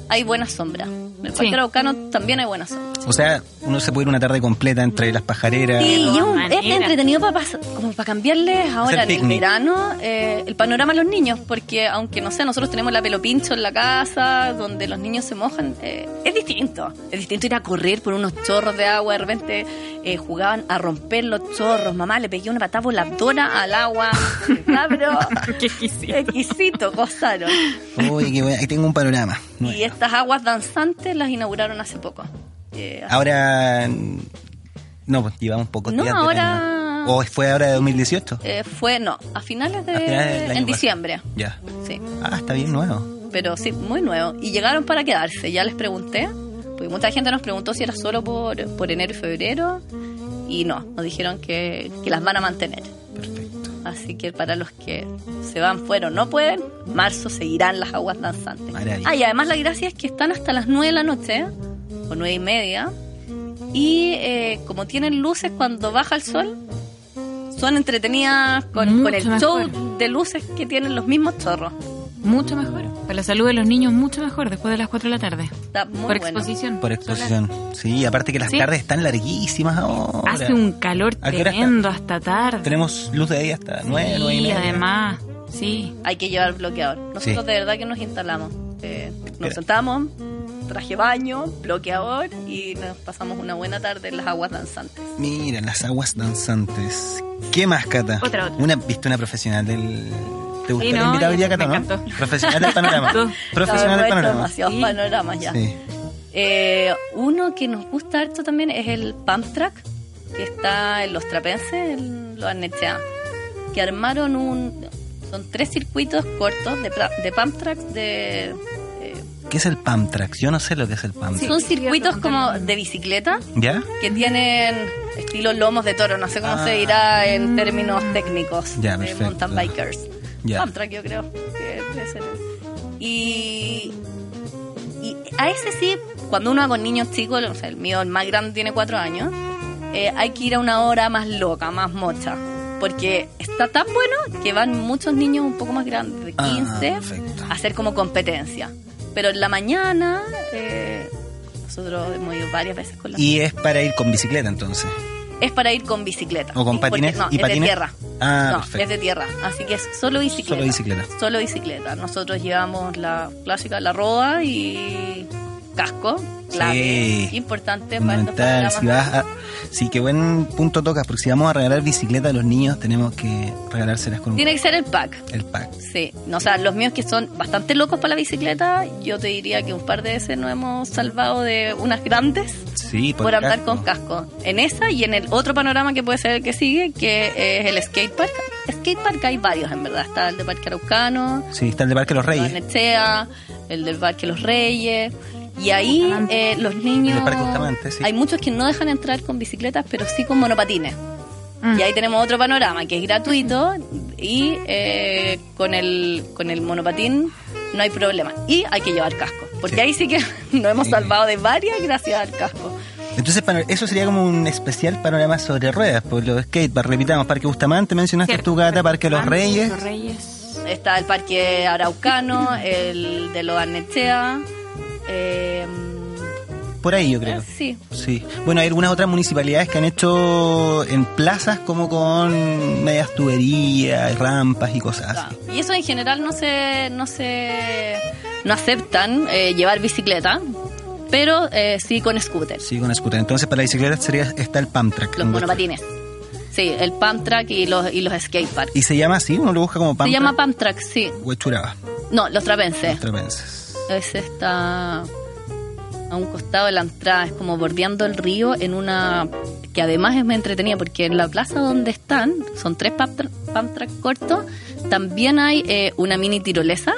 hay buena sombra. En el Sí. Parque Araucano también hay buena sombra. O sea, uno se puede ir una tarde completa entre las pajareras. Sí, y es, un- es entretenido para como para cambiarles ahora en el verano eh, el panorama a los niños, porque aunque no sé, nosotros tenemos la pelo pincho en la casa, donde los niños se mojan, eh, es distinto. Es distinto ir a correr por unos chorros de agua, de repente eh, jugaban a romper los chorros, mamá le pegué una patada voladora al agua, pero Qué exquisito. exquisito, gozaron. Uy, qué bueno. Ahí tengo un panorama. Y estas aguas danzantes las inauguraron hace poco. Eh, Ahora. No, pues llevamos pocos No, días. ahora-. ¿O fue ahora de 2018? eh, fue, no, a finales de... A finales en pasado. diciembre. Ya. Sí, Ah, está bien nuevo. pero sí, muy nuevo. Y llegaron para quedarse, ya les pregunté. Porque mucha gente nos preguntó si era solo por, por enero y febrero. Y no, nos dijeron que, que las van a mantener. Perfecto. Así que para los que se van, fueron, no pueden, marzo seguirán las aguas danzantes. Maravilla. Ah, y además la gracia es que están hasta las 9 de la noche, o nueve y media, y eh, como tienen luces cuando baja el sol, son entretenidas con, con el mejor. show de luces que tienen los mismos chorros. Mucho mejor. Para la salud de los niños, mucho mejor después de las 4 de la tarde. Está muy Por bueno. exposición. Por exposición. Sí, aparte que las Sí. tardes están larguísimas ahora. Hace un calor tremendo hasta tarde. Tenemos luz de ahí hasta 9, 9 y media. además. Sí. Hay que llevar bloqueador. Nosotros Sí. de verdad que nos instalamos. Eh, nos sentamos, traje baño, bloqueador y nos pasamos una buena tarde en las aguas danzantes. Mira, las aguas danzantes. ¿Qué más, Cata? Otra, otra. Una, ¿Viste una profesional del... ¿Te gustó Sí, la no, Cata, no? encantó. Profesional del panorama. Profesional del panorama. demasiados Sí. panoramas ya. Sí. Eh, uno que nos gusta harto también es el Pump Track, que está en los trapenses, en los Arnechea, que armaron un... Son tres circuitos cortos de, de Pump Track de... eh, ¿Qué es el Pam Trax? Yo no sé lo que es el Pam Sí. Son circuitos como de bicicleta ¿Ya? que tienen estilo lomos de toro, no sé cómo Ah. se dirá en términos técnicos Ya, de perfecto. mountain bikers. Ya. Pump track, yo creo que. Y, y a ese sí, cuando uno va con niños chicos, o sea, el mío, el más grande, tiene cuatro años, eh, hay que ir a una hora más loca, más mocha. Porque está tan bueno que van muchos niños un poco más grandes, de Ah, 15, perfecto. a hacer como competencia. Pero en la mañana, eh, nosotros hemos ido varias veces con la Y es para ir con bicicleta, entonces. es para ir con bicicleta. ¿O con Porque- patines? No, ¿Y es patines? de tierra. Ah, no, perfecto. es de tierra. Así que es solo bicicleta. Solo bicicleta. Solo bicicleta. Nosotros llevamos la clásica, la roda y casco. Clave. Sí. Importante para. Si vas a... Sí, qué buen punto tocas, porque si vamos a regalar bicicleta a los niños, tenemos que regalárselas con un- Tiene que ser el pack. el pack. Sí. No, o sea, los míos que son bastante locos para la bicicleta, yo te diría que un par de veces nos hemos salvado de unas grandes Sí, por, andar con casco. En esa y en el otro panorama que puede ser el que sigue, que es el skatepark. Skatepark hay varios, en verdad. Está el de Parque Araucano, Sí, está el de Parque Los Reyes. Barnechea, el del Parque Los Reyes. Y ahí eh, los niños... El Parque Bustamante, sí. Hay muchos que no dejan entrar con bicicletas, pero sí con monopatines. Mm. Y ahí tenemos otro panorama que es gratuito y eh, con, el, con el monopatín no hay problema. Y hay que llevar casco, porque Sí. ahí sí que nos hemos Sí. salvado de varias gracias al casco. Entonces, eso sería como un especial panorama sobre ruedas, por los skateparks. Repitamos, Parque Bustamante, mencionaste Cierto. tu gata, Parque Los Reyes. Los Reyes. Está el Parque Araucano, el de los Arnechea. Eh, Por ahí, yo creo. sí, Sí. Bueno, hay algunas otras municipalidades que han hecho en plazas como con medias tuberías, rampas y cosas Ah, así. Y eso en general no se no se no aceptan eh, llevar bicicleta, pero eh, sí con scooter, Sí, con scooter. Entonces, para la bicicleta sería, está el Pump Track. los monopatines. Sí, el pump track y los y los skateparks. ¿Y se llama así? ¿Uno lo busca como Pump Se llama pump track, sí. Huechuraba, No, los trapenses. los trapenses. Ese está a un costado de la entrada, es como bordeando el río en una que además es muy entretenida porque en la plaza donde están, son tres pump, pump track cortos, también hay eh, una mini tirolesa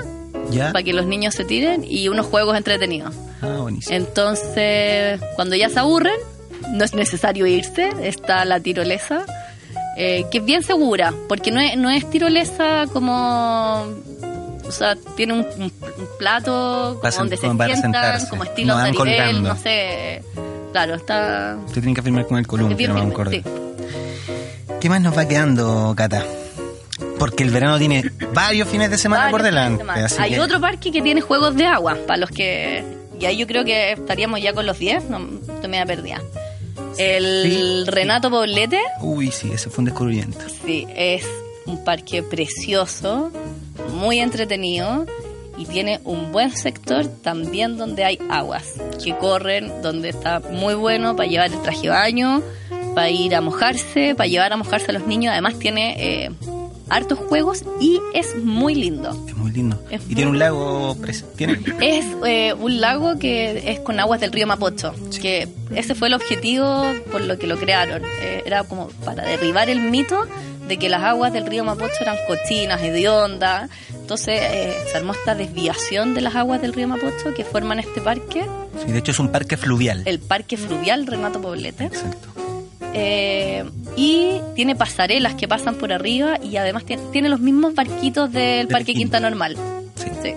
¿Ya? para que los niños se tiren y unos juegos entretenidos. Ah, buenísimo. Entonces, cuando ya se aburren, no es necesario irse, está la tirolesa, eh, que es bien segura, porque no es, no es tirolesa como... O sea, tiene un, un- plato como donde se como para sientan, como estilo no colgando. no sé. Claro, está... Te tienen que firmar con el columpio, bien no firme, cordel. sí. ¿Qué más nos va quedando, Cata? Porque el verano tiene varios fines de semana por delante. de así Hay que- otro parque que tiene juegos de agua, para los que... Y ahí yo creo que estaríamos ya con los 10, no estoy media perdida. El Sí. Renato Poblete, Uy, sí, ese fue un descubrimiento. sí, es un parque precioso, muy entretenido y tiene un buen sector también donde hay aguas que corren, donde está muy bueno para llevar el traje de baño, para ir a mojarse, para llevar a mojarse a los niños. Además tiene eh, hartos juegos y es muy lindo. Es muy lindo. Es y muy- tiene un lago. ¿Tiene? Es eh, un lago que es con aguas del río Mapocho, que ese fue el objetivo por lo que lo crearon. Eh, era como para derribar el mito de que las aguas del río Mapocho eran cochinas, hediondas. Entonces eh, se armó esta desviación de las aguas del río Mapocho que forman este parque, Sí, de hecho es un parque fluvial. el Parque Fluvial Renato Poblete. Exacto. Eh, y tiene pasarelas que pasan por arriba y además tiene, tiene los mismos barquitos del Del Parque Quinta. Quinta Normal. Sí. Sí.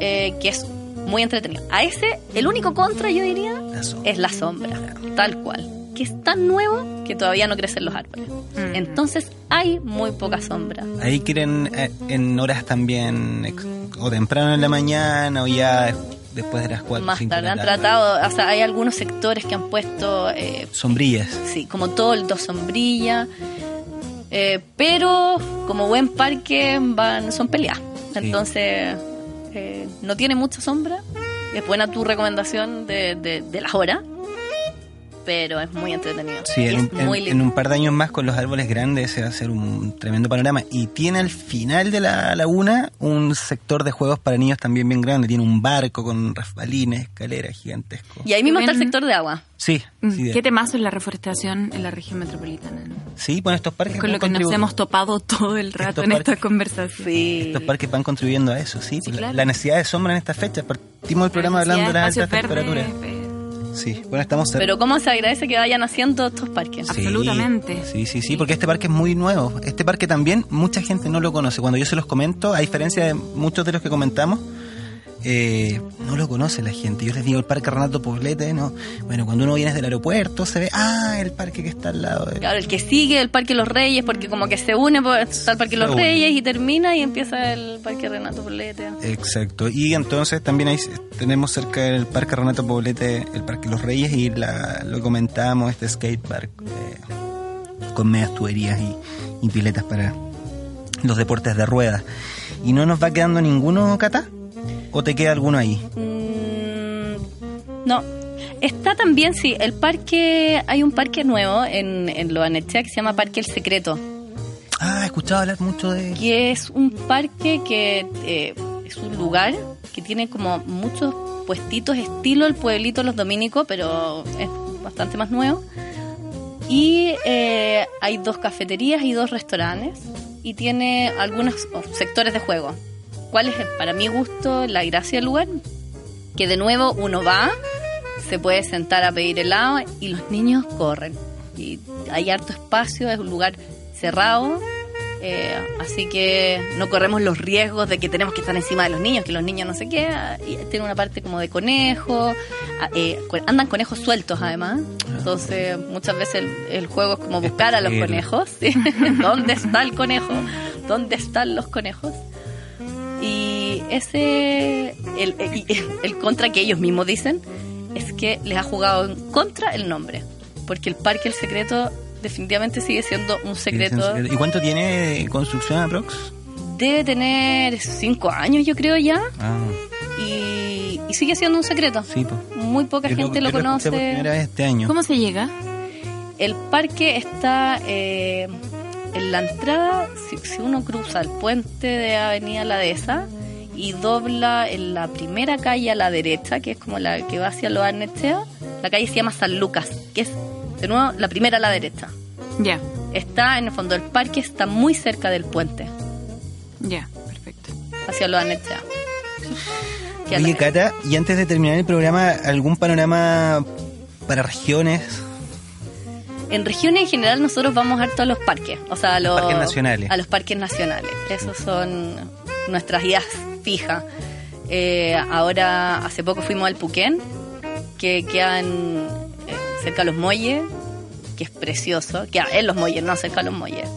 Eh, que es muy entretenido. A ese, el único contra, yo diría, La es la sombra, tal cual. Que es tan nuevo que todavía no crecen los árboles. Mm. Entonces hay muy poca sombra. Ahí quieren eh, en horas también, o temprano en la mañana, o ya después de las 4 Más tarde han tratado, o sea, hay algunos sectores que han puesto, eh, Sombrillas. sí, como toldo, sombrilla. eh, pero como buen parque van son peleas. Entonces eh, no tiene mucha sombra. Es buena tu recomendación de, de, de las horas. Pero es muy entretenido. Sí, en es un, en- muy en lindo. un par de años más con los árboles grandes se va a hacer un tremendo panorama. Y tiene al final de la laguna un sector de juegos para niños también bien grande. Tiene un barco con rasbalines, escaleras gigantescos. Y ahí mismo está el sector de agua. Sí, Mm, sí, Qué temazo es la reforestación en la región metropolitana, ¿no? sí, bueno, estos parques Con lo que nos hemos topado todo el rato Estos en esta conversación. Sí. Estos parques van contribuyendo a eso, sí. Sí, La- claro. La necesidad de sombra en estas fechas. Partimos el programa hablando de las altas temperaturas. eh, Sí, bueno, estamos cerca. Pero cómo se agradece que vayan haciendo estos parques. Sí, Absolutamente. Sí, sí, sí, porque este parque es muy nuevo. Este parque también mucha gente no lo conoce. Cuando yo se los comento, a diferencia de muchos de los que comentamos, eh, no lo conoce la gente. Yo les digo el parque Renato Poblete, ¿no? Bueno, cuando uno viene del aeropuerto se ve, ah, el parque que está al lado. de- Claro, el que sigue el Parque Los Reyes, porque como que se une, pues, está el Parque Los une. Reyes y termina y empieza el Parque Renato Polete. Exacto. Y entonces también ahí tenemos cerca del Parque Renato Poblete, el Parque Los Reyes y la, lo comentábamos, este skatepark eh, con medias tuberías y, y piletas para los deportes de ruedas. ¿Y no nos va quedando ninguno, Cata? ¿O te queda alguno ahí? Mm, no. Está también, sí, el parque, hay un parque nuevo en, en Loanechea que se llama Parque El Secreto, Ah, he escuchado hablar mucho de... que es un parque que eh, es un lugar que tiene como muchos puestitos estilo el pueblito Los Dominicos, pero es bastante más nuevo. Y eh, hay dos cafeterías y dos restaurantes y tiene algunos oh, sectores de juego. ¿Cuál es, para mi gusto, la gracia del lugar? Que de nuevo uno va, se puede sentar a pedir helado y los niños corren. Y hay harto espacio, es un lugar cerrado, eh, así que no corremos los riesgos de que tenemos que estar encima de los niños, que los niños no sé qué. Y tiene una parte como de conejo, a- eh, andan conejos sueltos además, entonces muchas veces el, el juego es como buscar a los conejos. ¿sí? ¿Dónde está el conejo? ¿Dónde están los conejos? Y ese, el, el, el contra que ellos mismos dicen, es que les ha jugado en contra el nombre. Porque el Parque El Secreto definitivamente sigue siendo un secreto. ¿Y cuánto tiene construcción aprox? Debe tener cinco años, yo creo ya. Ah, Y, y sigue siendo un secreto. sí, pues. Muy poca gente lo, escuché conoce. por primera vez este año. ¿Cómo se llega? El parque está eh, en la entrada, si, si uno cruza el puente de Avenida La Dehesa y dobla en la primera calle a la derecha, que es como la que va hacia Los Arnechea, la calle se llama San Lucas, que es De nuevo, la primera a la derecha. Ya, Está en el fondo del parque, está muy cerca del puente, ya, perfecto. hacia los Anechea. Que a Oye, Cata, y antes de terminar el programa, ¿algún panorama para regiones? En regiones en general nosotros vamos harto a los parques, o sea, a los, parques nacionales. A los parques nacionales. Esos son nuestras guías fijas. Eh, ahora, hace poco fuimos al Puquén, que queda en, eh, cerca de los muelles, que es precioso. Queda en los muelles, no cerca de los muelles.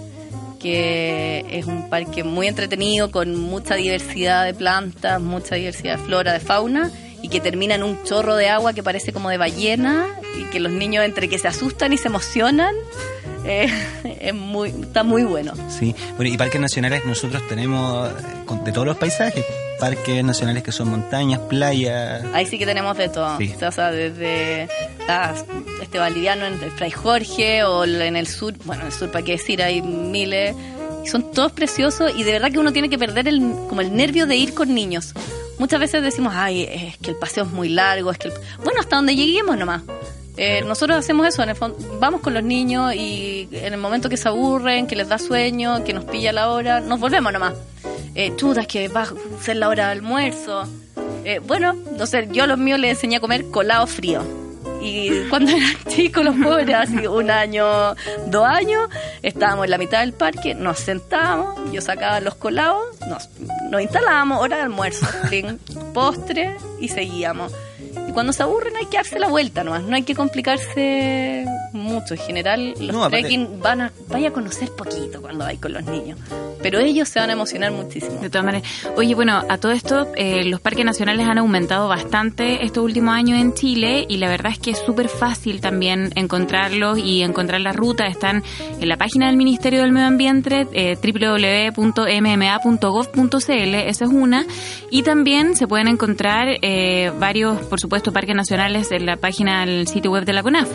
Que es un parque muy entretenido, con mucha diversidad de plantas, mucha diversidad de flora, de fauna, y que termina en un chorro de agua que parece como de ballena, y que los niños entre que se asustan y se emocionan, eh, es muy, está muy bueno. Sí, bueno, y parques nacionales nosotros tenemos eh, de todos los paisajes, parques nacionales que son montañas, playas. Ahí sí que tenemos de todo. Sí. O sea, desde las- este Valdiviano en el Fray Jorge o en el sur, bueno, en el sur para qué decir, hay miles. Son todos preciosos y de verdad que uno tiene que perder el, como el nervio de ir con niños. Muchas veces decimos, ay, es que el paseo es muy largo, es que el- Bueno, hasta donde lleguemos nomás. Eh, nosotros hacemos eso, en el fondo, vamos con los niños y en el momento que se aburren, que les da sueño, que nos pilla la hora, nos volvemos nomás. Eh, chuta, es que va a ser la hora de almuerzo. Eh, bueno, no sé, yo a los míos les enseñé a comer colado frío. Y cuando eran chicos, los pobres, así un año, dos años, estábamos en la mitad del parque, nos sentábamos, yo sacaba los colados, nos, nos instalábamos, hora de almuerzo, postre y seguíamos. Y cuando se aburren hay que darse la vuelta nomás, no hay que complicarse mucho. En general, los No, aparte- trekking van a, vaya a conocer poquito cuando vais con los niños, pero ellos se van a emocionar muchísimo. De todas maneras. Oye, bueno, a todo esto, eh, los parques nacionales han aumentado bastante estos últimos años en Chile y la verdad es que es súper fácil también encontrarlos y encontrar las rutas. Están en la página del Ministerio del Medio Ambiente, eh, www.mma.gov.cl, esa es una. Y también se pueden encontrar eh, varios, por supuesto, parques nacionales en la página del sitio web de la CONAF.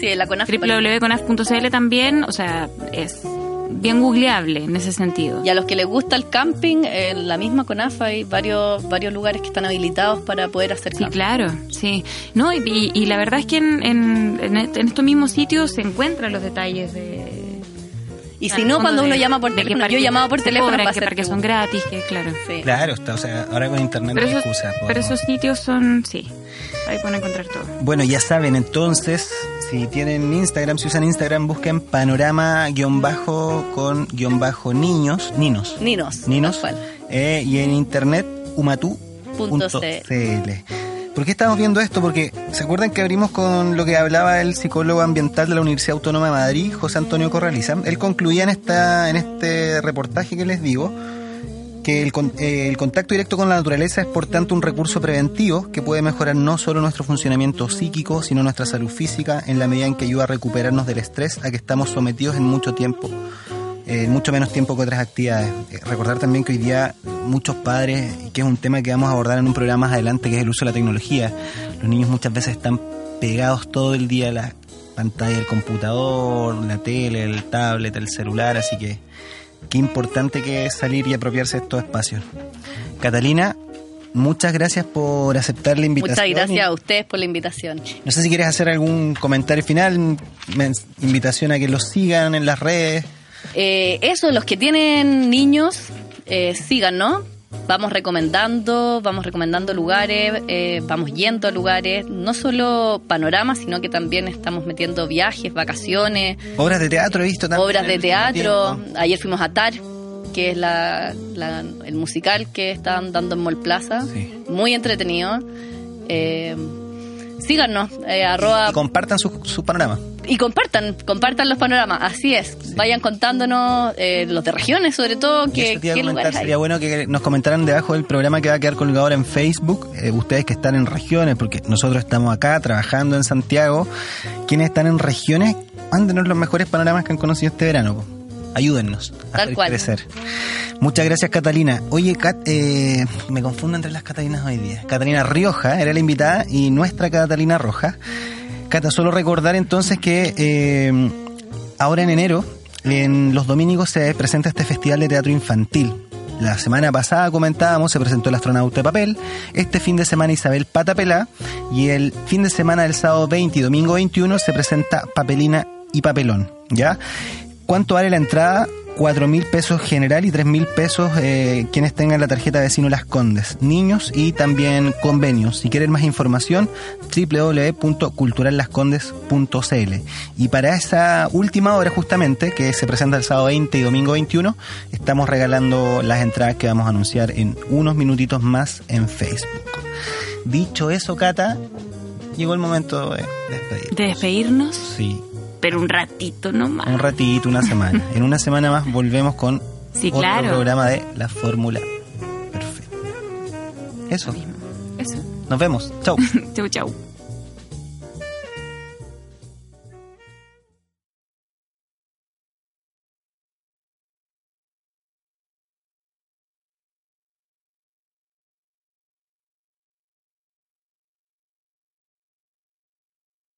Sí, la CONAF. www.conaf.cl también, o sea, es bien googleable en ese sentido. Y a los que les gusta el camping, en la misma CONAF hay varios, varios lugares que están habilitados para poder hacer Sí, camping. claro, sí. No, y, y- y la verdad es que en, en, en estos mismos sitios se encuentran los detalles de... Y si no, cuando de- uno llama por teléfono, yo llamaba por teléfono para parques tu- son gratis, que claro. Sí. Claro, está, o sea, ahora con internet Pero no hay esos, excusa. pero podemos- esos sitios son, sí, ahí pueden encontrar todo. Bueno, ya saben, entonces, si tienen Instagram, si usan Instagram, busquen panorama guion bajo con guion bajo niños, ninos. Ninos. Ninos. Eh, y en internet, Punto umatu.cl. ¿Por qué estamos viendo esto? Porque se acuerdan que abrimos con lo que hablaba el psicólogo ambiental de la Universidad Autónoma de Madrid, José Antonio Corraliza. Él concluía en esta en este reportaje que les digo que el, eh, el contacto directo con la naturaleza es por tanto un recurso preventivo que puede mejorar no solo nuestro funcionamiento psíquico, sino nuestra salud física en la medida en que ayuda a recuperarnos del estrés a que estamos sometidos en mucho tiempo, en mucho menos tiempo que otras actividades. Eh, recordar también que hoy día muchos padres, que es un tema que vamos a abordar en un programa más adelante, que es el uso de la tecnología, los niños muchas veces están pegados todo el día a la pantalla del computador, la tele, el tablet, el celular, así que qué importante que es salir y apropiarse de estos espacios. Catalina, muchas gracias por aceptar la invitación. Muchas gracias a ustedes por la invitación. No sé si quieres hacer algún comentario final, invitación a que los sigan en las redes. Eh, eso, los que tienen niños, eh, síganos. Vamos recomendando, vamos recomendando lugares, eh, vamos yendo a lugares, no solo panoramas, sino que también estamos metiendo viajes, vacaciones, Obras de teatro he visto también. obras de teatro. tiempo. Ayer fuimos a TAR, que es la, la- el musical que están dando en Mall Plaza. Sí. Muy entretenido. Eh, síganos, eh, arroba Y compartan su, su panorama. y compartan, compartan los panoramas, así es. Vayan contándonos eh, los de regiones, sobre todo, que, qué hay. sería bueno que nos comentaran debajo del programa que va a quedar colgado ahora en Facebook, eh, ustedes que están en regiones, porque nosotros estamos acá trabajando en Santiago, quienes están en regiones, mándenos los mejores panoramas que han conocido este verano. Ayúdennos a Tal hacer cual. crecer. Muchas gracias, Catalina. Oye, eh, me confundo entre las Catalinas hoy día. Catalina Rioja era la invitada y nuestra Catalina Roja. Cata, solo recordar entonces que eh, ahora en enero, en los domingos se presenta este festival de teatro infantil, la semana pasada comentábamos, se presentó el astronauta de papel, este fin de semana Isabel Patapelá y el fin de semana del sábado 20 y domingo 21 se presenta Papelina y Papelón, ¿ya? ¿Cuánto vale la entrada? cuatro mil pesos general y tres mil pesos eh, quienes tengan la tarjeta vecino Las Condes, niños y también convenios. Si quieren más información, www.culturallascondes.cl. Y para esa última hora justamente, que se presenta el sábado 20 y domingo 21, estamos regalando las entradas que vamos a anunciar en unos minutitos más en Facebook. Dicho eso, Cata, llegó el momento de despedir. ¿De despedirnos? Sí pero un ratito nomás. Un ratito, una semana. en una semana más volvemos con sí, otro claro. programa de La Fórmula Perfecta. Eso. Eso. Nos vemos. Chau. chau, chau.